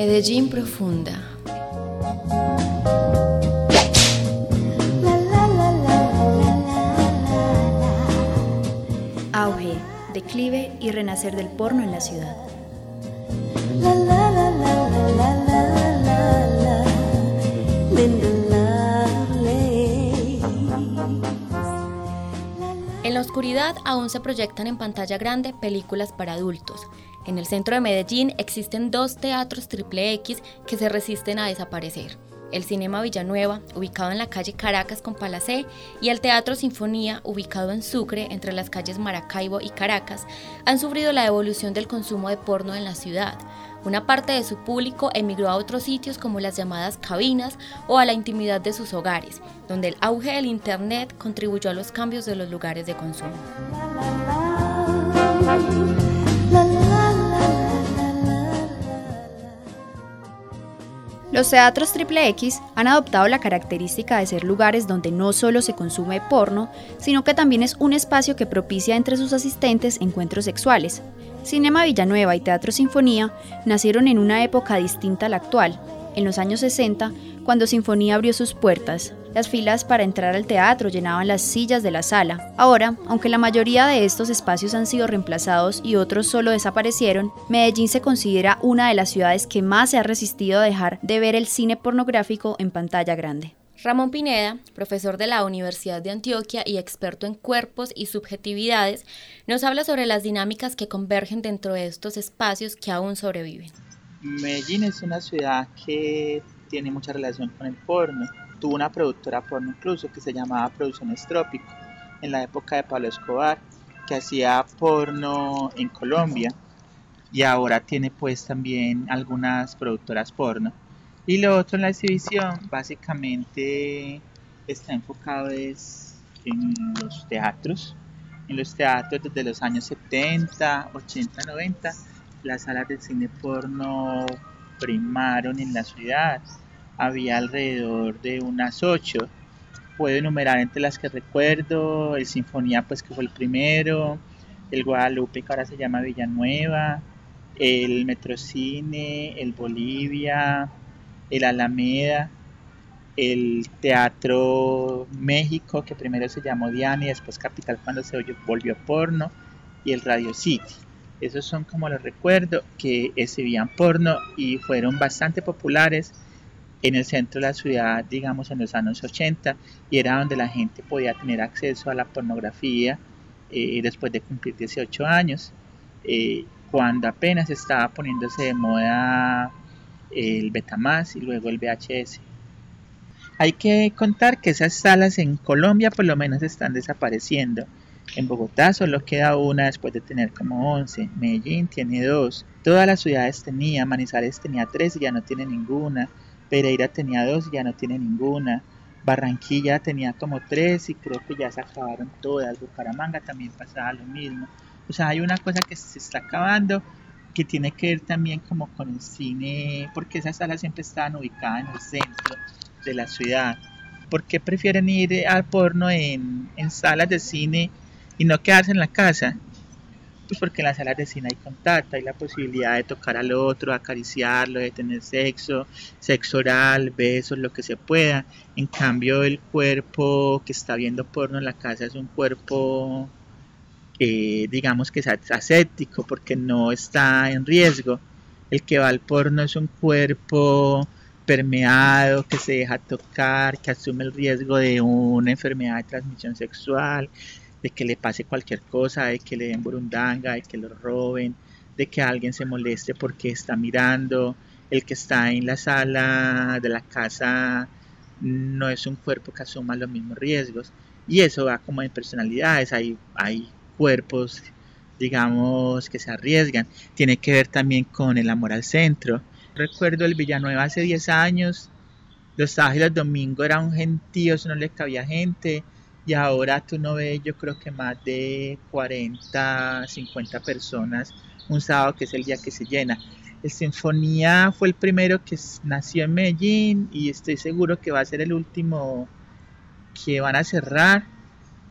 Medellín profunda. Auge, declive y renacer del porno en la ciudad. En la oscuridad aún se proyectan en pantalla grande películas para adultos. En el centro de Medellín existen dos teatros triple X que se resisten a desaparecer. El Cinema Villanueva, ubicado en la calle Caracas con Palacé, y el Teatro Sinfonía, ubicado en Sucre, entre las calles Maracaibo y Caracas, han sufrido la evolución del consumo de porno en la ciudad. Una parte de su público emigró a otros sitios como las llamadas cabinas o a la intimidad de sus hogares, donde el auge del Internet contribuyó a los cambios de los lugares de consumo. Los teatros triple X han adoptado la característica de ser lugares donde no solo se consume porno, sino que también es un espacio que propicia entre sus asistentes encuentros sexuales, Cinema Villanueva y Teatro Sinfonía nacieron en una época distinta a la actual, en los años 60, cuando Sinfonía abrió sus puertas. Las filas para entrar al teatro llenaban las sillas de la sala. Ahora, aunque la mayoría de estos espacios han sido reemplazados y otros solo desaparecieron, Medellín se considera una de las ciudades que más se ha resistido a dejar de ver el cine pornográfico en pantalla grande. Ramón Pineda, profesor de la Universidad de Antioquia y experto en cuerpos y subjetividades, nos habla sobre las dinámicas que convergen dentro de estos espacios que aún sobreviven. Medellín es una ciudad que tiene mucha relación con el porno. Tuvo una productora porno incluso que se llamaba Producciones Trópico en la época de Pablo Escobar, que hacía porno en Colombia y ahora tiene pues también algunas productoras porno. Y lo otro en la exhibición básicamente está enfocado es en los teatros. En los teatros desde los años 70, 80, 90, las salas de cine porno primaron en la ciudad. Había alrededor de unas ocho. Puedo enumerar entre las que recuerdo, el Sinfonía pues que fue el primero, el Guadalupe que ahora se llama Villanueva, el Metrocine, el Bolivia, el Alameda, el Teatro México, que primero se llamó Diana y después Capital cuando se volvió porno, y el Radio City. Esos son como los recuerdo que exhibían porno y fueron bastante populares en el centro de la ciudad, digamos en los años 80, y era donde la gente podía tener acceso a la pornografía eh, después de cumplir 18 años, eh, cuando apenas estaba poniéndose de moda el Betamax y luego el VHS. Hay que contar que esas salas en Colombia por lo menos están desapareciendo. En Bogotá solo queda una después de tener como 11. Medellín tiene dos. Todas las ciudades tenía. Manizales tenía tres y ya no tiene ninguna. Pereira tenía dos y ya no tiene ninguna. Barranquilla tenía como tres y creo que ya se acabaron todas. Bucaramanga también pasaba lo mismo. O sea, hay una cosa que se está acabando que tiene que ver también como con el cine, porque esas salas siempre estaban ubicadas en el centro de la ciudad. ¿Por qué prefieren ir al porno en, en salas de cine y no quedarse en la casa? Pues porque en las salas de cine hay contacto, hay la posibilidad de tocar al otro, acariciarlo, de tener sexo, sexo oral, besos, lo que se pueda. En cambio, el cuerpo que está viendo porno en la casa es un cuerpo digamos que es aséptico porque no está en riesgo. El que va al porno es un cuerpo permeado, que se deja tocar, que asume el riesgo de una enfermedad de transmisión sexual, de que le pase cualquier cosa, de que le den burundanga, de que lo roben, de que alguien se moleste porque está mirando. El que está en la sala de la casa no es un cuerpo que asuma los mismos riesgos. Y eso va como en personalidades. Hay, hay cuerpos, digamos, que se arriesgan. Tiene que ver también con el amor al centro. Recuerdo el Villanueva hace 10 años, los sábados y los domingos era un gentío, no le cabía gente. Y ahora tú no ves, yo creo que más de 40, 50 personas un sábado que es el día que se llena. El Sinfonía fue el primero que nació en Medellín y estoy seguro que va a ser el último que van a cerrar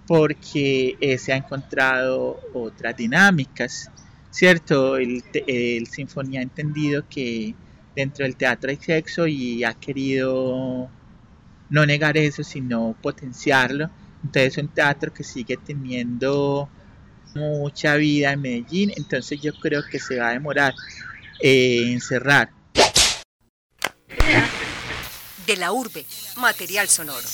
porque eh, se ha encontrado otras dinámicas, ¿cierto? El, Sinfonía ha entendido que dentro del teatro hay sexo y ha querido no negar eso, sino potenciarlo. Entonces es un teatro que sigue teniendo mucha vida en Medellín, entonces yo creo que se va a demorar eh, en cerrar. De la urbe, material sonoro.